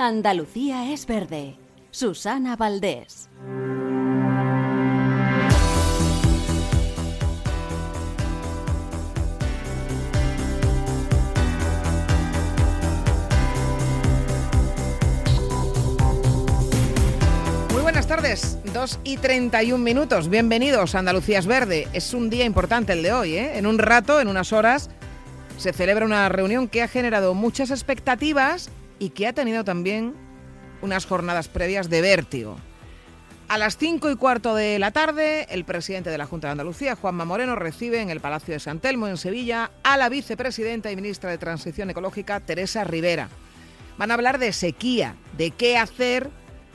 Andalucía es verde. Susana Valdés. Buenas tardes, 2 y 31 minutos. Bienvenidos a Andalucía es Verde. Es un día importante el de hoy, ¿eh? En un rato, en unas horas, se celebra una reunión que ha generado muchas expectativas y que ha tenido también unas jornadas previas de vértigo. A las 5 y cuarto de la tarde, el presidente de la Junta de Andalucía, Juanma Moreno, recibe en el Palacio de San Telmo, en Sevilla, a la vicepresidenta y ministra de Transición Ecológica, Teresa Rivera. Van a hablar de sequía, de qué hacer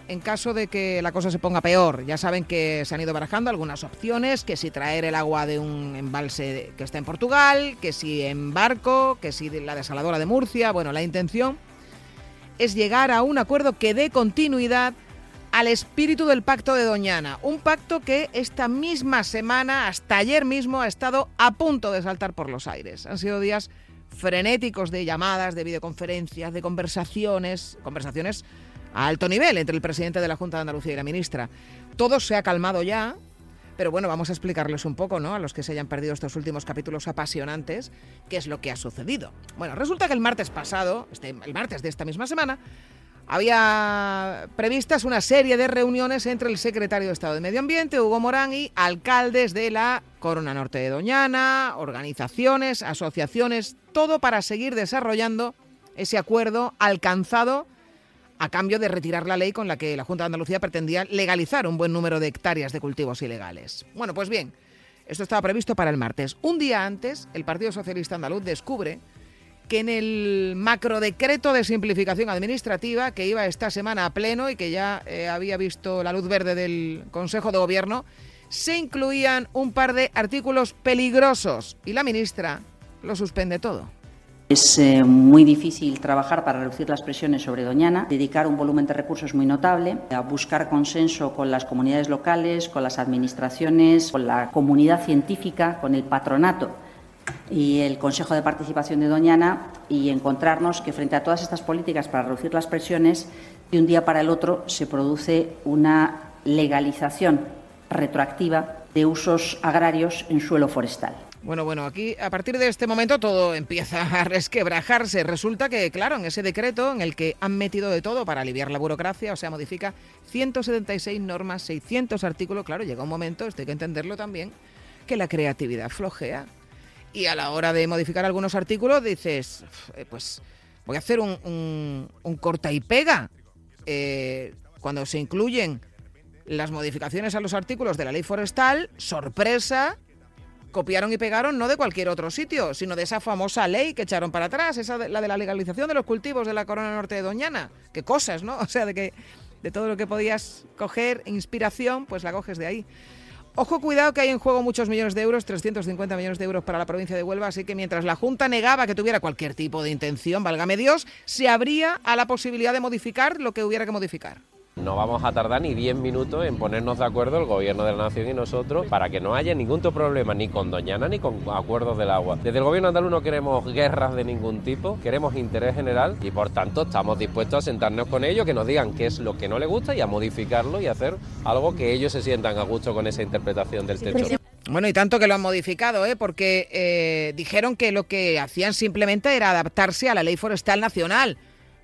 en caso de que la cosa se ponga peor. Ya saben que se han ido barajando algunas opciones, que si traer el agua de un embalse que está en Portugal, que si en barco, que si la desaladora de Murcia. Bueno, la intención es llegar a un acuerdo que dé continuidad al espíritu del pacto de Doñana. Un pacto que esta misma semana, hasta ayer mismo, ha estado a punto de saltar por los aires. Han sido días frenéticos de llamadas, de videoconferencias, de conversaciones, conversaciones a alto nivel entre el presidente de la Junta de Andalucía y la ministra. Todo se ha calmado ya, pero bueno, vamos a explicarles un poco, ¿no? A los que se hayan perdido estos últimos capítulos apasionantes, qué es lo que ha sucedido. Bueno, resulta que el martes pasado, este, el martes de esta misma semana, había previstas una serie de reuniones entre el secretario de Estado de Medio Ambiente, Hugo Morán, y alcaldes de la Corona Norte de Doñana, organizaciones, asociaciones, todo para seguir desarrollando ese acuerdo alcanzado a cambio de retirar la ley con la que la Junta de Andalucía pretendía legalizar un buen número de hectáreas de cultivos ilegales. Bueno, pues bien, esto estaba previsto para el martes. Un día antes, el Partido Socialista Andaluz descubre que en el macrodecreto de simplificación administrativa que iba esta semana a pleno y que ya eh, había visto la luz verde del Consejo de Gobierno, se incluían un par de artículos peligrosos y la ministra lo suspende todo. Es eh, muy difícil trabajar para reducir las presiones sobre Doñana, dedicar un volumen de recursos muy notable, a buscar consenso con las comunidades locales, con las administraciones, con la comunidad científica, con el patronato y el Consejo de Participación de Doñana y encontrarnos que frente a todas estas políticas para reducir las presiones, de un día para el otro se produce una legalización retroactiva de usos agrarios en suelo forestal. Bueno, bueno, aquí a partir de este momento todo empieza a resquebrajarse. Resulta que, claro, en ese decreto en el que han metido de todo para aliviar la burocracia, o sea, modifica 176 normas, 600 artículos, claro, llega un momento, esto hay que entenderlo también, que la creatividad flojea. Y a la hora de modificar algunos artículos dices, pues voy a hacer un, un, un corta y pega. Eh, cuando se incluyen las modificaciones a los artículos de la ley forestal, sorpresa, copiaron y pegaron no de cualquier otro sitio, sino de esa famosa ley que echaron para atrás, esa de, la de la legalización de los cultivos de la Corona Norte de Doñana. Qué cosas, ¿no? O sea, de que de todo lo que podías coger inspiración, pues la coges de ahí. Ojo, cuidado que hay en juego muchos millones de euros, 350 millones de euros para la provincia de Huelva, así que mientras la Junta negaba que tuviera cualquier tipo de intención, válgame Dios, se abría a la posibilidad de modificar lo que hubiera que modificar. No vamos a tardar ni 10 minutos en ponernos de acuerdo el Gobierno de la Nación y nosotros para que no haya ningún problema ni con Doñana ni con acuerdos del agua. Desde el Gobierno andaluz no queremos guerras de ningún tipo, queremos interés general y por tanto estamos dispuestos a sentarnos con ellos, que nos digan qué es lo que no les gusta y a modificarlo y hacer algo que ellos se sientan a gusto con esa interpretación del texto. Bueno, y tanto que lo han modificado, ¿eh? porque eh, dijeron que lo que hacían simplemente era adaptarse a la ley forestal nacional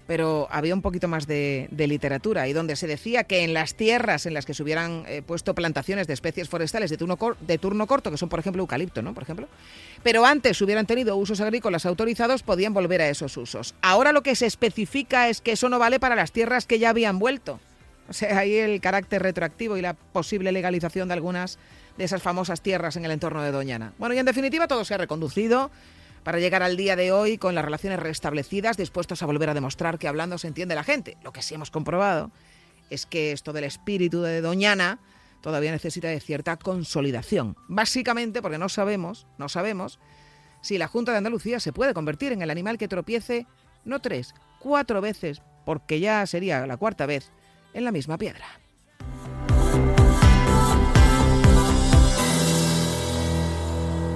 pero había un poquito más de, de, literatura y donde se decía que en las tierras en las que se hubieran eh, puesto plantaciones de especies forestales de turno, de turno, corto, que son por ejemplo eucalipto, ¿no? Por ejemplo, pero antes hubieran tenido usos agrícolas autorizados, podían volver a esos usos. Ahora lo que se especifica es que eso no vale para las tierras que ya habían vuelto. O sea, ahí el carácter retroactivo y la posible legalización de algunas de esas famosas tierras en el entorno de Doñana. Bueno, y en definitiva todo se ha reconducido para llegar al día de hoy con las relaciones restablecidas, dispuestos a volver a demostrar que hablando se entiende la gente. Lo que sí hemos comprobado es que esto del espíritu de Doñana todavía necesita de cierta consolidación. Básicamente porque no sabemos, no sabemos si la Junta de Andalucía se puede convertir en el animal que tropiece no tres, cuatro veces, porque ya sería la cuarta vez, en la misma piedra.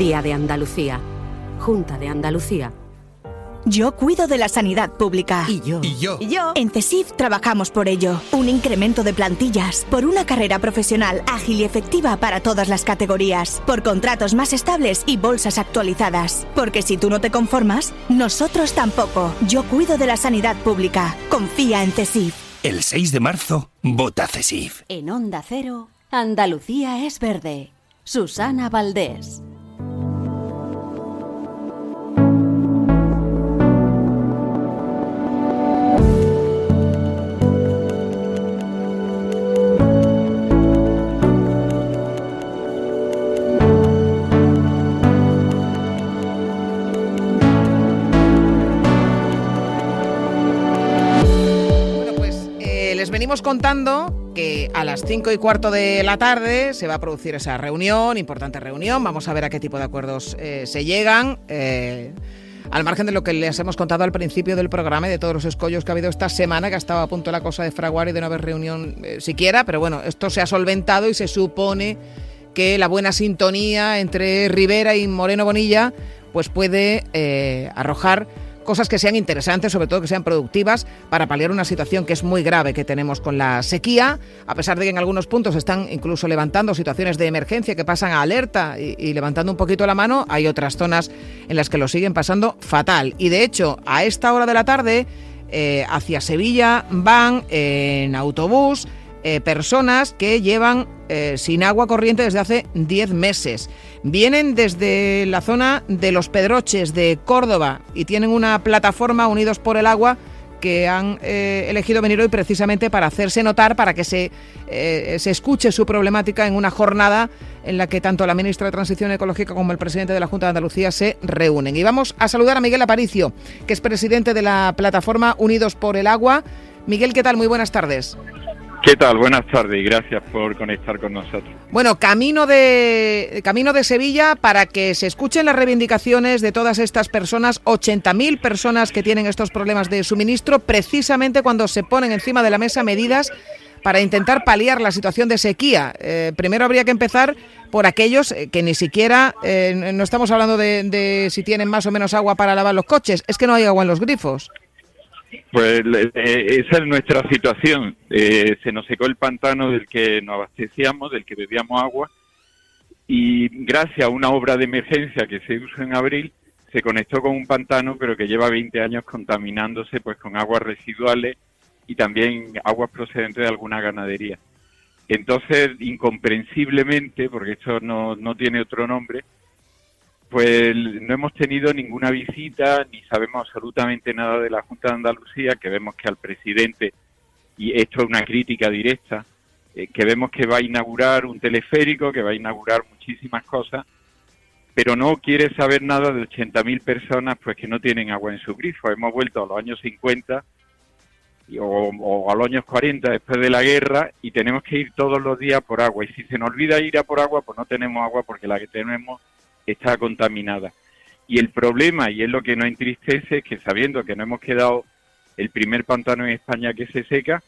Día de Andalucía, Junta de Andalucía. Yo cuido de la sanidad pública. Y yo. Y yo. Y yo. En CESIF trabajamos por ello. Un incremento de plantillas, por una carrera profesional ágil y efectiva para todas las categorías, por contratos más estables y bolsas actualizadas. Porque si tú no te conformas, nosotros tampoco. Yo cuido de la sanidad pública. Confía en CESIF. El 6 de marzo, vota CESIF. En Onda Cero, Andalucía es verde. Susana Valdés. Venimos contando que a las 5 y cuarto de la tarde se va a producir esa reunión, importante reunión. Vamos a ver a qué tipo de acuerdos eh, se llegan. Eh, al margen de lo que les hemos contado al principio del programa y de todos los escollos que ha habido esta semana, que estaba a punto la cosa de fraguar y de no haber reunión eh, siquiera, pero bueno, esto se ha solventado y se supone que la buena sintonía entre Rivera y Moreno Bonilla pues puede arrojar cosas que sean interesantes, sobre todo que sean productivas para paliar una situación que es muy grave que tenemos con la sequía, a pesar de que en algunos puntos están incluso levantando situaciones de emergencia que pasan a alerta y, levantando un poquito la mano, hay otras zonas en las que lo siguen pasando fatal. Y de hecho, a esta hora de la tarde, eh, hacia Sevilla van en autobús eh, personas que llevan eh, sin agua corriente desde hace 10 meses. Vienen desde la zona de Los Pedroches de Córdoba y tienen una plataforma Unidos por el Agua que han eh, elegido venir hoy precisamente para hacerse notar, para que se, se escuche su problemática en una jornada en la que tanto la ministra de Transición Ecológica como el presidente de la Junta de Andalucía se reúnen. Y vamos a saludar a Miguel Aparicio, que es presidente de la plataforma Unidos por el Agua. Miguel, ¿qué tal? Muy buenas tardes. ¿Qué tal? Buenas tardes y gracias por conectar con nosotros. Bueno, camino de camino de Sevilla para que se escuchen las reivindicaciones de todas estas personas, 80.000 personas que tienen estos problemas de suministro, precisamente cuando se ponen encima de la mesa medidas para intentar paliar la situación de sequía. Eh, primero habría que empezar por aquellos eh, que ni siquiera, eh, no estamos hablando de, de si tienen más o menos agua para lavar los coches, es que no hay agua en los grifos. Pues eh, esa es nuestra situación. Eh, se nos secó el pantano del que nos abastecíamos, del que bebíamos agua, y gracias a una obra de emergencia que se hizo en abril, se conectó con un pantano, pero que lleva 20 años contaminándose pues con aguas residuales y también aguas procedentes de alguna ganadería. Entonces, incomprensiblemente, porque esto no, no tiene otro nombre, pues no hemos tenido ninguna visita ni sabemos absolutamente nada de la Junta de Andalucía, que vemos que al presidente, y esto es una crítica directa, eh, que vemos que va a inaugurar un teleférico, que va a inaugurar muchísimas cosas, pero no quiere saber nada de 80.000 personas pues que no tienen agua en su grifo. Hemos vuelto a los años 50 o, o, a los años 40 después de la guerra y tenemos que ir todos los días por agua. Y si se nos olvida ir a por agua, pues no tenemos agua porque la que tenemos está contaminada. Y el problema, y es lo que nos entristece, es que sabiendo que no hemos quedado el primer pantano en España que se seca,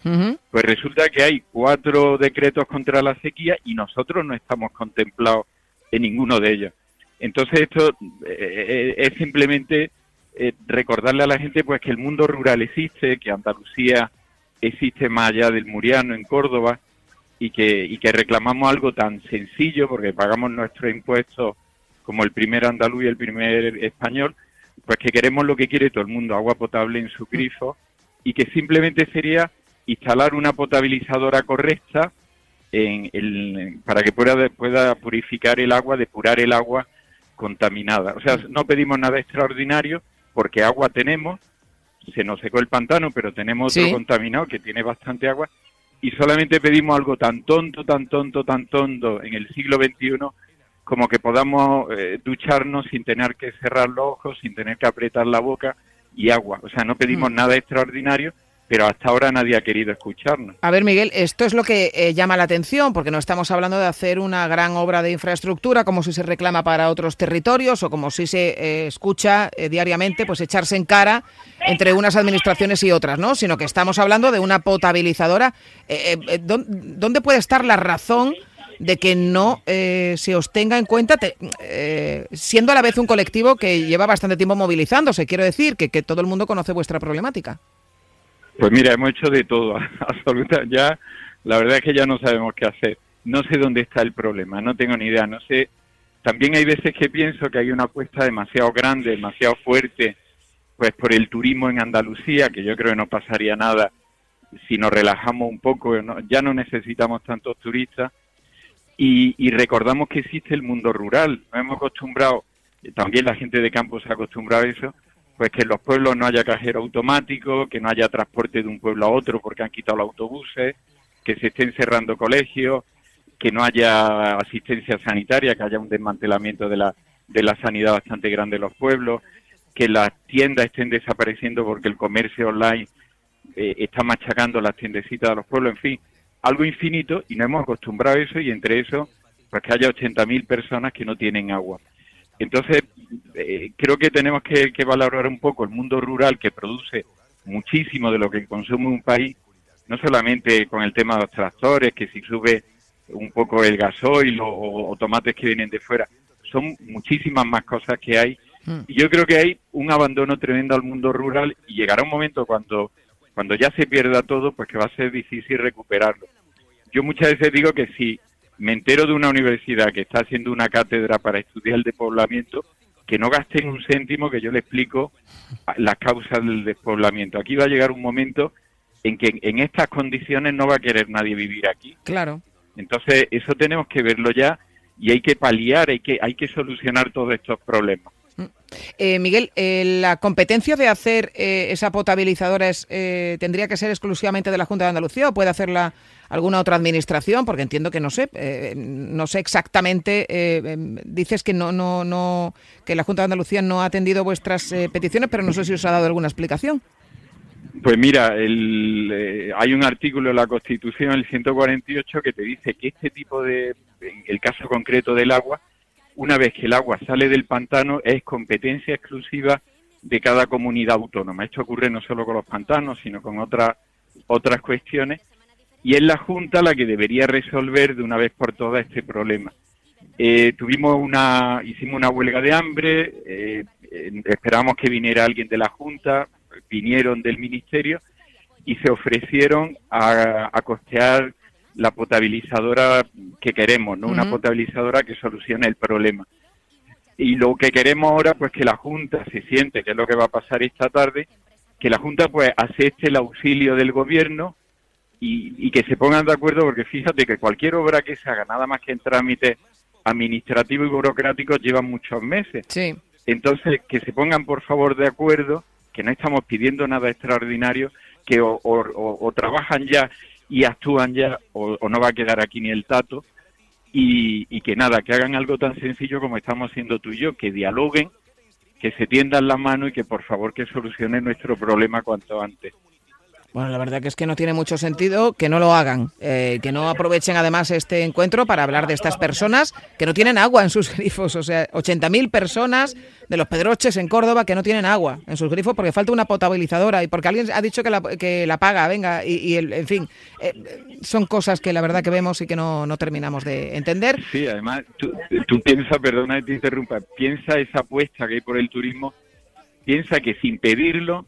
pues resulta que hay cuatro decretos contra la sequía y nosotros no estamos contemplados en ninguno de ellos. Entonces esto eh, eh, es simplemente eh, recordarle a la gente pues que el mundo rural existe, que Andalucía existe más allá del Muriano en Córdoba y que, y que reclamamos algo tan sencillo porque pagamos nuestros impuestos como el primer andaluz y el primer español, pues que queremos lo que quiere todo el mundo, agua potable en su grifo, y que simplemente sería instalar una potabilizadora correcta en el, para que pueda, pueda purificar el agua, depurar el agua contaminada. O sea, no pedimos nada extraordinario porque agua tenemos, se nos secó el pantano, pero tenemos otro contaminado que tiene bastante agua y solamente pedimos algo tan tonto, tan tonto, tan tonto en el siglo XXI como que podamos eh, ducharnos sin tener que cerrar los ojos, sin tener que apretar la boca y agua. O sea, no pedimos Mm. nada extraordinario, pero hasta ahora nadie ha querido escucharnos. A ver, Miguel, esto es lo que eh, llama la atención, porque no estamos hablando de hacer una gran obra de infraestructura como si se reclama para otros territorios o como si se eh, escucha eh, diariamente, pues echarse en cara entre unas administraciones y otras, ¿no? Sino que estamos hablando de una potabilizadora. ¿dó- ¿Dónde puede estar la razón de que no eh, se os tenga en cuenta, te- eh, siendo a la vez un colectivo que lleva bastante tiempo movilizándose? Quiero decir que, que todo el mundo conoce vuestra problemática. Pues mira, hemos hecho de todo, absoluta. Ya, la verdad es que ya no sabemos qué hacer. No sé dónde está el problema, no tengo ni idea. No sé. También hay veces que pienso que hay una apuesta demasiado grande, demasiado fuerte, pues por el turismo en Andalucía, que yo creo que no pasaría nada si nos relajamos un poco. Ya no necesitamos tantos turistas y, y recordamos que existe el mundo rural. Nos hemos acostumbrado, también la gente de campo se ha acostumbrado a eso, pues que en los pueblos no haya cajero automático, que no haya transporte de un pueblo a otro porque han quitado los autobuses, que se estén cerrando colegios, que no haya asistencia sanitaria, que haya un desmantelamiento de la, de la sanidad bastante grande en los pueblos, que las tiendas estén desapareciendo porque el comercio online eh, está machacando las tiendecitas de los pueblos, en fin, algo infinito y no hemos acostumbrado a eso y entre eso, pues que haya 80.000 personas que no tienen agua. Entonces, eh, creo que tenemos que, que valorar un poco el mundo rural que produce muchísimo de lo que consume un país, no solamente con el tema de los tractores, que si sube un poco el gasoil o, o tomates que vienen de fuera, son muchísimas más cosas que hay. Y yo creo que hay un abandono tremendo al mundo rural y llegará un momento cuando, cuando ya se pierda todo, pues que va a ser difícil recuperarlo. Yo muchas veces digo que si me entero de una universidad que está haciendo una cátedra para estudiar el despoblamiento, que no gasten un céntimo que yo le explico las causas del despoblamiento. Aquí va a llegar un momento en que en estas condiciones no va a querer nadie vivir aquí. Claro. Entonces, eso tenemos que verlo ya y hay que paliar, hay que, hay que solucionar todos estos problemas. Eh, Miguel, eh, ¿la competencia de hacer eh, esa potabilizadora es, eh, tendría que ser exclusivamente de la Junta de Andalucía o puede hacerla alguna otra administración? Porque entiendo que no sé, eh, no sé exactamente. em, dices que no, no, no, que la Junta de Andalucía no ha atendido vuestras peticiones, pero no sé si os ha dado alguna explicación. Pues mira, el, hay un artículo en la Constitución, el 148, que te dice que este tipo de, en el caso concreto del agua, una vez que el agua sale del pantano, es competencia exclusiva de cada comunidad autónoma. Esto ocurre no solo con los pantanos, sino con otras otras cuestiones. Y es la Junta la que debería resolver de una vez por todas este problema. Eh, tuvimos una, hicimos una huelga de hambre, eh, esperamos que viniera alguien de la Junta, vinieron del Ministerio y se ofrecieron a, a costear la potabilizadora que queremos, ¿no? Una potabilizadora que solucione el problema. Y lo que queremos ahora, pues que la Junta se siente, que es lo que va a pasar esta tarde, que la Junta pues acepte el auxilio del Gobierno y, y que se pongan de acuerdo, porque fíjate que cualquier obra que se haga, nada más que en trámites administrativos y burocráticos, lleva muchos meses. Sí. Entonces, que se pongan por favor de acuerdo, que no estamos pidiendo nada extraordinario, que o, o- o- o trabajan ya y actúan ya, o, no va a quedar aquí ni el tato, y, y que nada, que hagan algo tan sencillo como estamos haciendo tú y yo, que dialoguen, que se tiendan la mano y que por favor que solucionen nuestro problema cuanto antes. Bueno, la verdad que es que no tiene mucho sentido que no lo hagan, eh, que no aprovechen además este encuentro para hablar de estas personas que no tienen agua en sus grifos. O sea, 80.000 personas de los Pedroches en Córdoba que no tienen agua en sus grifos porque falta una potabilizadora y porque alguien ha dicho que la, que la paga, venga, y, y el- en fin, eh, son cosas que la verdad que vemos y que no, terminamos de entender. Sí, además, tú, tú piensas, perdona que te interrumpa, piensa esa apuesta que hay por el turismo, piensa que sin pedirlo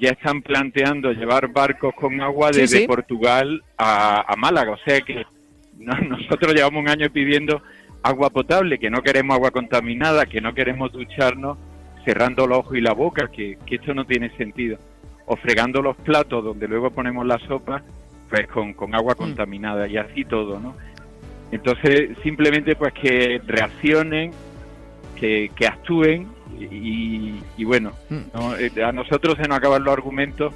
ya están planteando llevar barcos con agua desde sí. Portugal a, a Málaga. O sea que no- nosotros llevamos un año pidiendo agua potable, que no queremos agua contaminada, que no queremos ducharnos cerrando los ojos y la boca, que, que esto no tiene sentido. O fregando los platos donde luego ponemos la sopa, pues con, con agua contaminada y así todo, ¿no? Entonces, simplemente pues que reaccionen, que, que actúen y, y bueno, ¿no? Eh, a nosotros se nos acaban los argumentos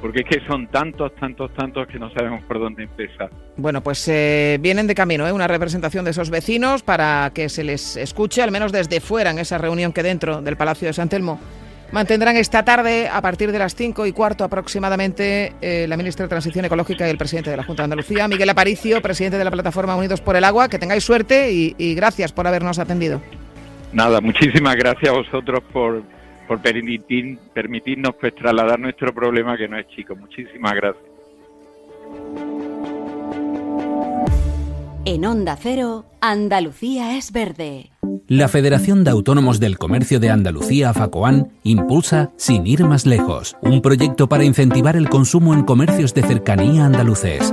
porque es que son tantos, tantos, tantos que no sabemos por dónde empezar. Bueno, pues eh, vienen de camino, ¿eh? una representación de esos vecinos para que se les escuche, al menos desde fuera, en esa reunión que dentro del Palacio de San Telmo mantendrán esta tarde, a partir de las 5 y cuarto aproximadamente, eh, la ministra de Transición Ecológica y el presidente de la Junta de Andalucía, Miguel Aparicio, presidente de la plataforma Unidos por el Agua. Que tengáis suerte y, gracias por habernos atendido. Nada, muchísimas gracias a vosotros por, por permitir, permitirnos pues, trasladar nuestro problema, que no es chico. Muchísimas gracias. En Onda Cero, Andalucía es verde. La Federación de Autónomos del Comercio de Andalucía, FACOAN, impulsa Sin ir más lejos, un proyecto para incentivar el consumo en comercios de cercanía andaluces.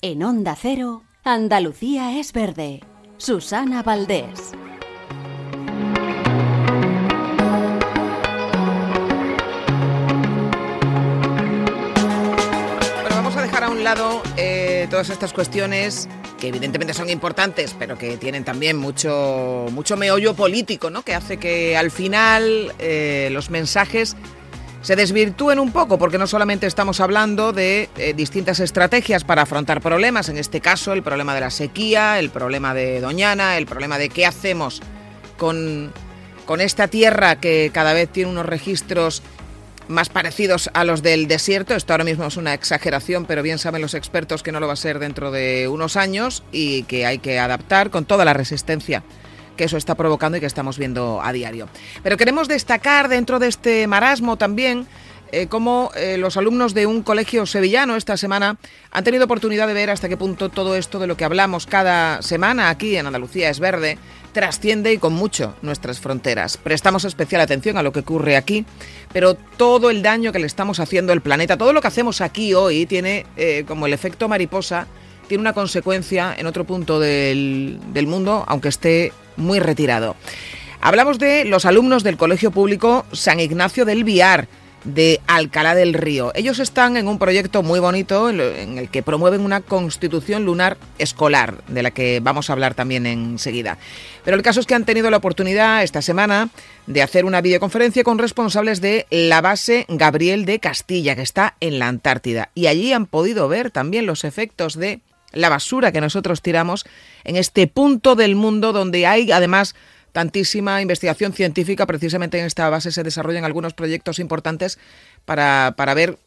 En Onda Cero, Andalucía es verde. Susana Valdés. Bueno, vamos a dejar a un lado eh, todas estas cuestiones que evidentemente son importantes, pero que tienen también mucho, mucho meollo político, ¿no? Que hace que al final eh, los mensajes se desvirtúen un poco, porque no solamente estamos hablando de eh, distintas estrategias para afrontar problemas, en este caso el problema de la sequía, el problema de Doñana, el problema de qué hacemos con, con esta tierra que cada vez tiene unos registros más parecidos a los del desierto. Esto ahora mismo es una exageración, pero bien saben los expertos que no lo va a ser dentro de unos años y que hay que adaptar con toda la resistencia que eso está provocando y que estamos viendo a diario. Pero queremos destacar dentro de este marasmo también eh, cómo eh, los alumnos de un colegio sevillano esta semana han tenido oportunidad de ver hasta qué punto todo esto de lo que hablamos cada semana aquí en Andalucía es verde trasciende y con mucho nuestras fronteras. Prestamos especial atención a lo que ocurre aquí, pero todo el daño que le estamos haciendo al planeta, todo lo que hacemos aquí hoy tiene eh, como el efecto mariposa, tiene una consecuencia en otro punto del, del mundo, aunque esté muy retirado. Hablamos de los alumnos del Colegio Público San Ignacio del Viar de Alcalá del Río. Ellos están en un proyecto muy bonito en el que promueven una constitución lunar escolar, de la que vamos a hablar también enseguida. Pero el caso es que han tenido la oportunidad esta semana de hacer una videoconferencia con responsables de la base Gabriel de Castilla, que está en la Antártida. Y allí han podido ver también los efectos de la basura que nosotros tiramos en este punto del mundo donde hay además tantísima investigación científica. Precisamente en esta base se desarrollan algunos proyectos importantes para, para ver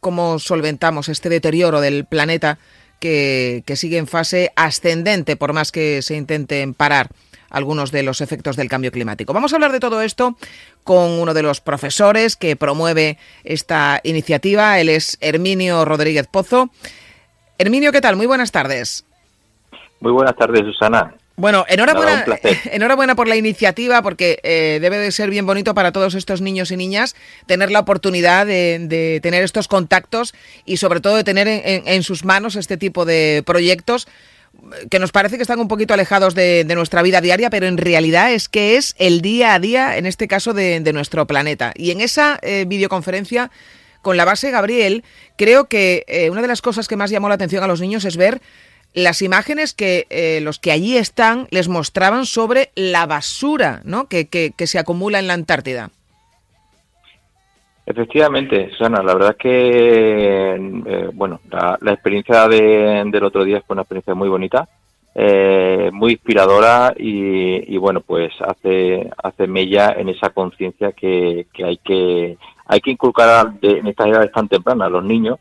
cómo solventamos este deterioro del planeta que, que sigue en fase ascendente, por más que se intenten parar algunos de los efectos del cambio climático. Vamos a hablar de todo esto con uno de los profesores que promueve esta iniciativa. Él es Herminio Rodríguez Pozo. Herminio, ¿qué tal? Muy buenas tardes. Muy buenas tardes, Susana. Bueno, enhorabuena, enhorabuena por la iniciativa, porque eh, debe de ser bien bonito para todos estos niños y niñas tener la oportunidad de, tener estos contactos y sobre todo de tener en, sus manos este tipo de proyectos que nos parece que están un poquito alejados de, nuestra vida diaria, pero en realidad es que es el día a día, en este caso, de, nuestro planeta. Y en esa eh, videoconferencia con la base Gabriel, creo que eh, una de las cosas que más llamó la atención a los niños es ver las imágenes que eh, los que allí están les mostraban sobre la basura ¿no? que, que, se acumula en la Antártida. Efectivamente, Susana, la verdad es que, eh, bueno, la, experiencia del otro día fue una experiencia muy bonita, muy inspiradora y, bueno, pues hace, hace mella en esa conciencia que, que hay que hay que inculcar en estas edades tan tempranas a los niños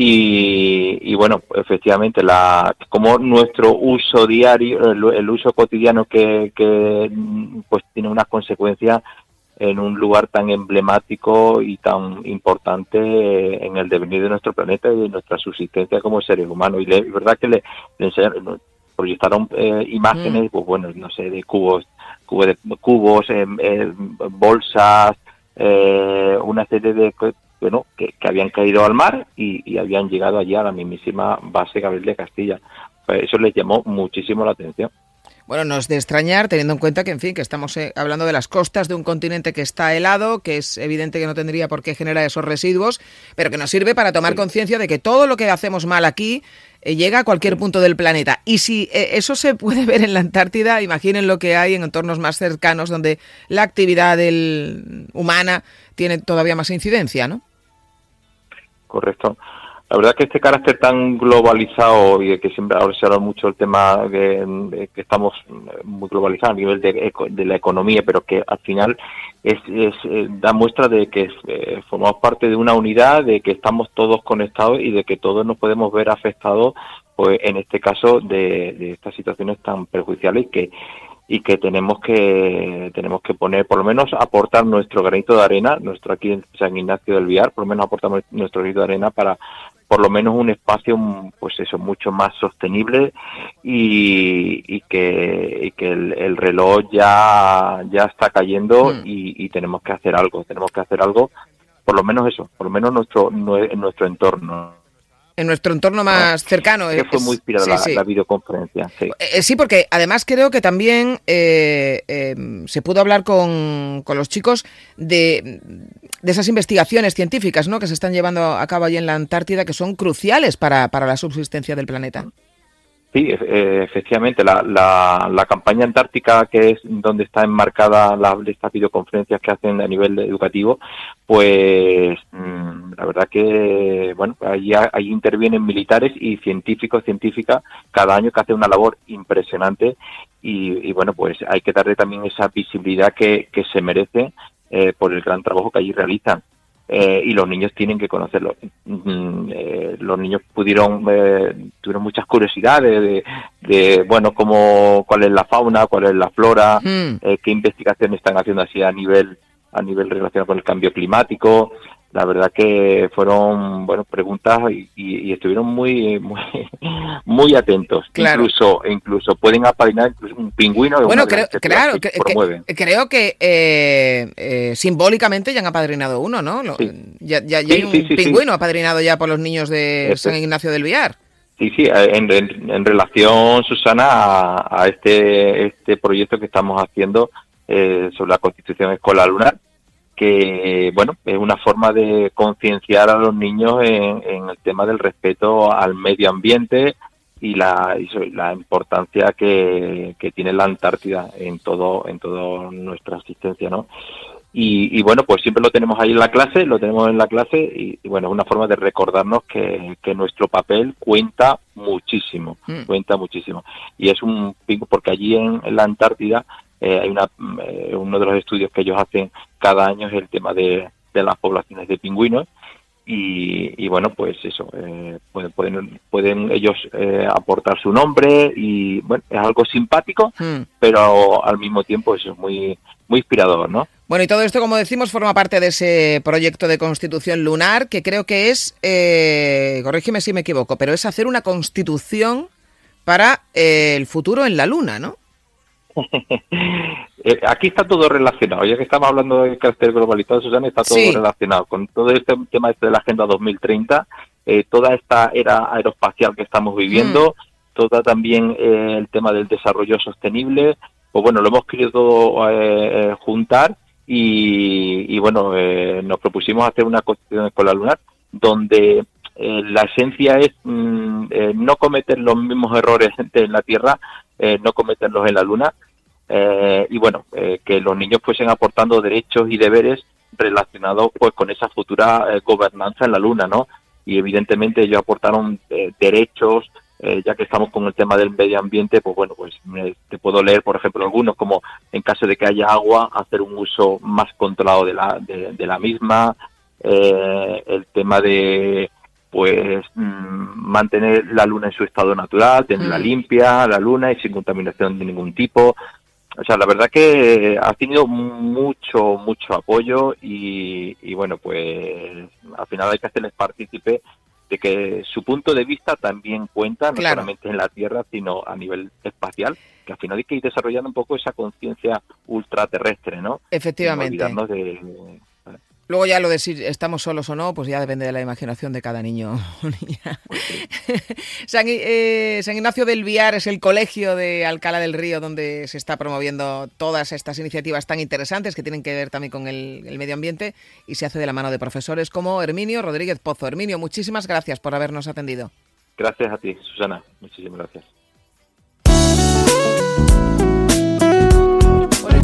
y, bueno, efectivamente, la, como nuestro uso diario, el, uso cotidiano que, pues tiene unas consecuencias en un lugar tan emblemático y tan importante en el devenir de nuestro planeta y de nuestra subsistencia como seres humanos. Y es verdad que le, enseñaron, proyectaron eh, imágenes, mm. pues bueno, no sé, de cubos, cubos, de, cubos bolsas, eh, una serie de bueno, que, habían caído al mar y, habían llegado allí a la mismísima base Gabriel de Castilla. Pues eso les llamó muchísimo la atención. Bueno, no es de extrañar, teniendo en cuenta que, en fin, que estamos eh, hablando de las costas de un continente que está helado, que es evidente que no tendría por qué generar esos residuos, pero que nos sirve para tomar conciencia de que todo lo que hacemos mal aquí llega a cualquier punto del planeta. Y si eh, eso se puede ver en la Antártida, imaginen lo que hay en entornos más cercanos donde la actividad humana tiene todavía más incidencia, ¿no? Correcto. La verdad que este carácter tan globalizado y que siempre ahora se habla mucho el tema de, que estamos muy globalizados a nivel de, de, la economía, pero que al final es, eh, da muestra de que eh, formamos parte de una unidad, de que estamos todos conectados y de que todos nos podemos ver afectados, pues en este caso de, de estas situaciones tan perjudiciales que y que tenemos que tenemos que poner por lo menos aportar nuestro granito de arena nuestro aquí en San Ignacio del Viar por lo menos aportamos nuestro granito de arena para por lo menos un espacio pues eso mucho más sostenible y, que, que el, reloj ya ya está cayendo hmm. y, tenemos que hacer algo tenemos que hacer algo por lo menos eso por lo menos nuestro nuestro entorno en nuestro entorno más cercano. Que fue muy inspirada la, videoconferencia. Eh, sí. porque además creo que también eh, em, se pudo hablar con, con los chicos de, de, esas investigaciones científicas ¿no? que se están llevando a cabo allí en la Antártida que son cruciales para, para la subsistencia del planeta. Sí, eh, efectivamente, la, la, campaña antártica, que es donde está enmarcada la, estas videoconferencias que hacen a nivel educativo, pues mm, la verdad que, bueno, ahí intervienen militares y científicos, científicas, cada año que hacen una labor impresionante y, bueno, pues hay que darle también esa visibilidad que, que se merece eh, por el gran trabajo que allí realizan. Eh, y los niños tienen que conocerlo. Mm, eh, los niños pudieron, eh, tuvieron muchas curiosidades de, bueno, cómo, cuál es la fauna, cuál es la flora, mm. qué investigaciones están haciendo así a nivel, a nivel relacionado con el cambio climático, la verdad que fueron bueno preguntas y, estuvieron muy muy, muy atentos. Incluso incluso pueden apadrinar un pingüino bueno creo, claro que, creo que eh, eh, simbólicamente ya han apadrinado uno no ya, ya, hay un pingüino apadrinado ya por los niños de San Ignacio del Villar. Sí, sí, en, en, relación, Susana, a, este, este proyecto que estamos haciendo eh, sobre la constitución escolar lunar, que bueno es una forma de concienciar a los niños en, el tema del respeto al medio ambiente y la, la importancia que, tiene la Antártida en todo en toda nuestra asistencia no y, bueno pues siempre lo tenemos ahí en la clase lo tenemos en la clase y, bueno es una forma de recordarnos que, nuestro papel cuenta muchísimo mm. cuenta muchísimo y es un porque allí en la Antártida eh, hay una, eh, uno de los estudios que ellos hacen cada año es el tema de, de las poblaciones de pingüinos y, bueno pues eso eh, pueden, pueden ellos aportar su nombre y bueno es algo simpático hmm. pero al mismo tiempo eso es muy muy inspirador no bueno, y todo esto, como decimos, forma parte de ese proyecto de constitución lunar, que creo que es, eh, corrígeme si me equivoco, pero es hacer una constitución para el futuro en la luna, ¿no? Eh, aquí está todo relacionado. Ya que estamos hablando de carácter globalizado, Susana, está todo relacionado con todo este tema este de la Agenda 2030, eh, toda esta era aeroespacial que estamos viviendo, mm. toda también eh, el tema del desarrollo sostenible. Pues bueno, lo hemos querido juntar y, bueno, nos propusimos hacer una constitución escolar lunar donde la esencia es mm, no cometer los mismos errores en la Tierra, no cometerlos en la Luna, eh, y bueno, eh, que los niños fuesen aportando derechos y deberes relacionados pues con esa futura eh, gobernanza en la Luna, ¿no? Y evidentemente ellos aportaron derechos, ya que estamos con el tema del medio ambiente, pues bueno, pues te puedo leer, por ejemplo, algunos como en caso de que haya agua, hacer un uso más controlado de la, de, la misma, el tema de pues mm, mantener la luna en su estado natural, tenerla mm. limpia, la luna y sin contaminación de ningún tipo, o sea, la verdad que ha tenido mucho, mucho apoyo y, bueno, pues al final hay que hacerles partícipe de que su punto de vista también cuenta, no solamente en la Tierra, sino a nivel espacial, que al final hay que ir desarrollando un poco esa conciencia ultraterrestre, ¿no? Efectivamente. de, Luego ya lo de si estamos solos o no, pues ya depende de la imaginación de cada niño eh, San, Ignacio del Viar es el colegio de Alcalá del Río donde se está promoviendo todas estas iniciativas tan interesantes que tienen que ver también con el, el medio ambiente y se hace de la mano de profesores como Herminio Rodríguez Pozo. Herminio, muchísimas gracias por habernos atendido. Gracias a ti, Susana. Muchísimas gracias.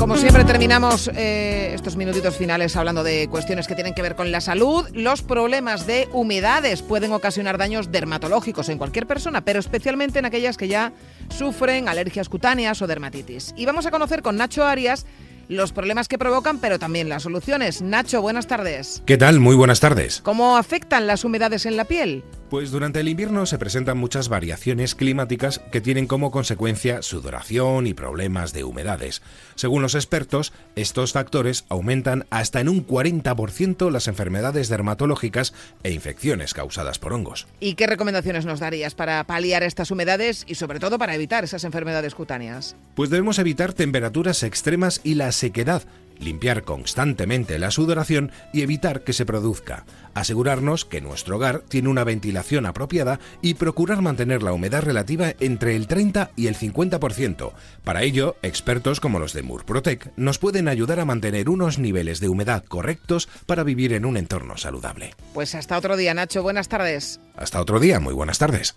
Como siempre terminamos eh, estos minutitos finales hablando de cuestiones que tienen que ver con la salud. Los problemas de humedades pueden ocasionar daños dermatológicos en cualquier persona, pero especialmente en aquellas que ya sufren alergias cutáneas o dermatitis. Y vamos a conocer con Nacho Arias los problemas que provocan, pero también las soluciones. Nacho, buenas tardes. ¿Qué tal? Muy buenas tardes. ¿Cómo afectan las humedades en la piel? Pues durante el invierno se presentan muchas variaciones climáticas que tienen como consecuencia sudoración y problemas de humedades. Según los expertos, estos factores aumentan hasta en un 40% las enfermedades dermatológicas e infecciones causadas por hongos. ¿Y qué recomendaciones nos darías para paliar estas humedades y sobre todo para evitar esas enfermedades cutáneas? Pues debemos evitar temperaturas extremas y la sequedad, limpiar constantemente la sudoración y evitar que se produzca, asegurarnos que nuestro hogar tiene una ventilación apropiada y procurar mantener la humedad relativa entre el 30 y el 50%. Para ello, expertos como los de Murprotec nos pueden ayudar a mantener unos niveles de humedad correctos para vivir en un entorno saludable. Pues hasta otro día, Nacho. Buenas tardes. Hasta otro día. Muy buenas tardes.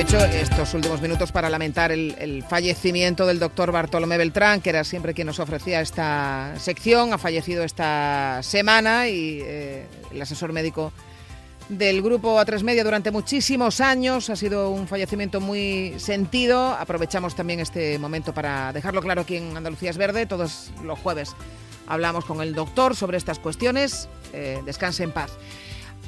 Aprovecho estos últimos minutos para lamentar el, fallecimiento del doctor Bartolomé Beltrán, que era siempre quien nos ofrecía esta sección. Ha fallecido esta semana y eh, el asesor médico del grupo A3 Media durante muchísimos años. Ha sido un fallecimiento muy sentido. Aprovechamos también este momento para dejarlo claro aquí en Andalucía es Verde. Todos los jueves hablamos con el doctor sobre estas cuestiones. Eh, descanse en paz.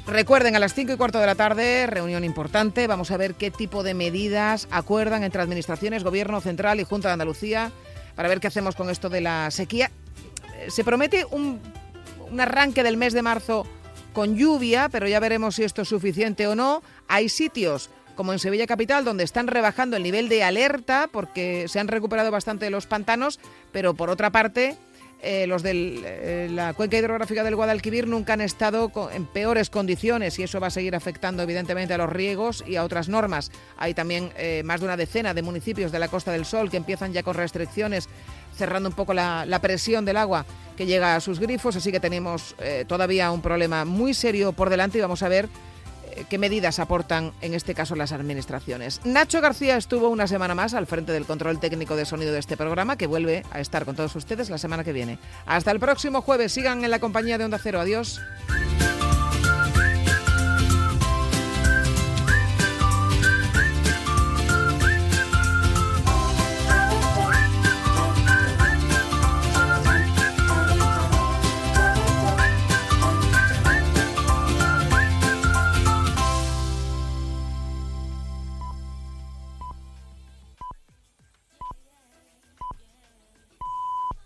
Recuerden, a las 5 y cuarto de la tarde, reunión importante. Vamos a ver qué tipo de medidas acuerdan entre administraciones, Gobierno Central y Junta de Andalucía para ver qué hacemos con esto de la sequía. Se promete un, un arranque del mes de marzo con lluvia, pero ya veremos si esto es suficiente o no. Hay sitios como en Sevilla Capital, donde están rebajando el nivel de alerta porque se han recuperado bastante los pantanos, pero por otra parte eh, los de eh, la cuenca hidrográfica del Guadalquivir nunca han estado en peores condiciones y eso va a seguir afectando evidentemente a los riegos y a otras normas. Hay también eh, más de una decena de municipios de la Costa del Sol que empiezan ya con restricciones cerrando un poco la, presión del agua que llega a sus grifos, así que tenemos todavía un problema muy serio por delante y vamos a ver qué medidas aportan en este caso las administraciones. Nacho García estuvo una semana más al frente del control técnico de sonido de este programa, que vuelve a estar con todos ustedes la semana que viene. Hasta el próximo jueves, sigan en la compañía de Onda Cero. Adiós.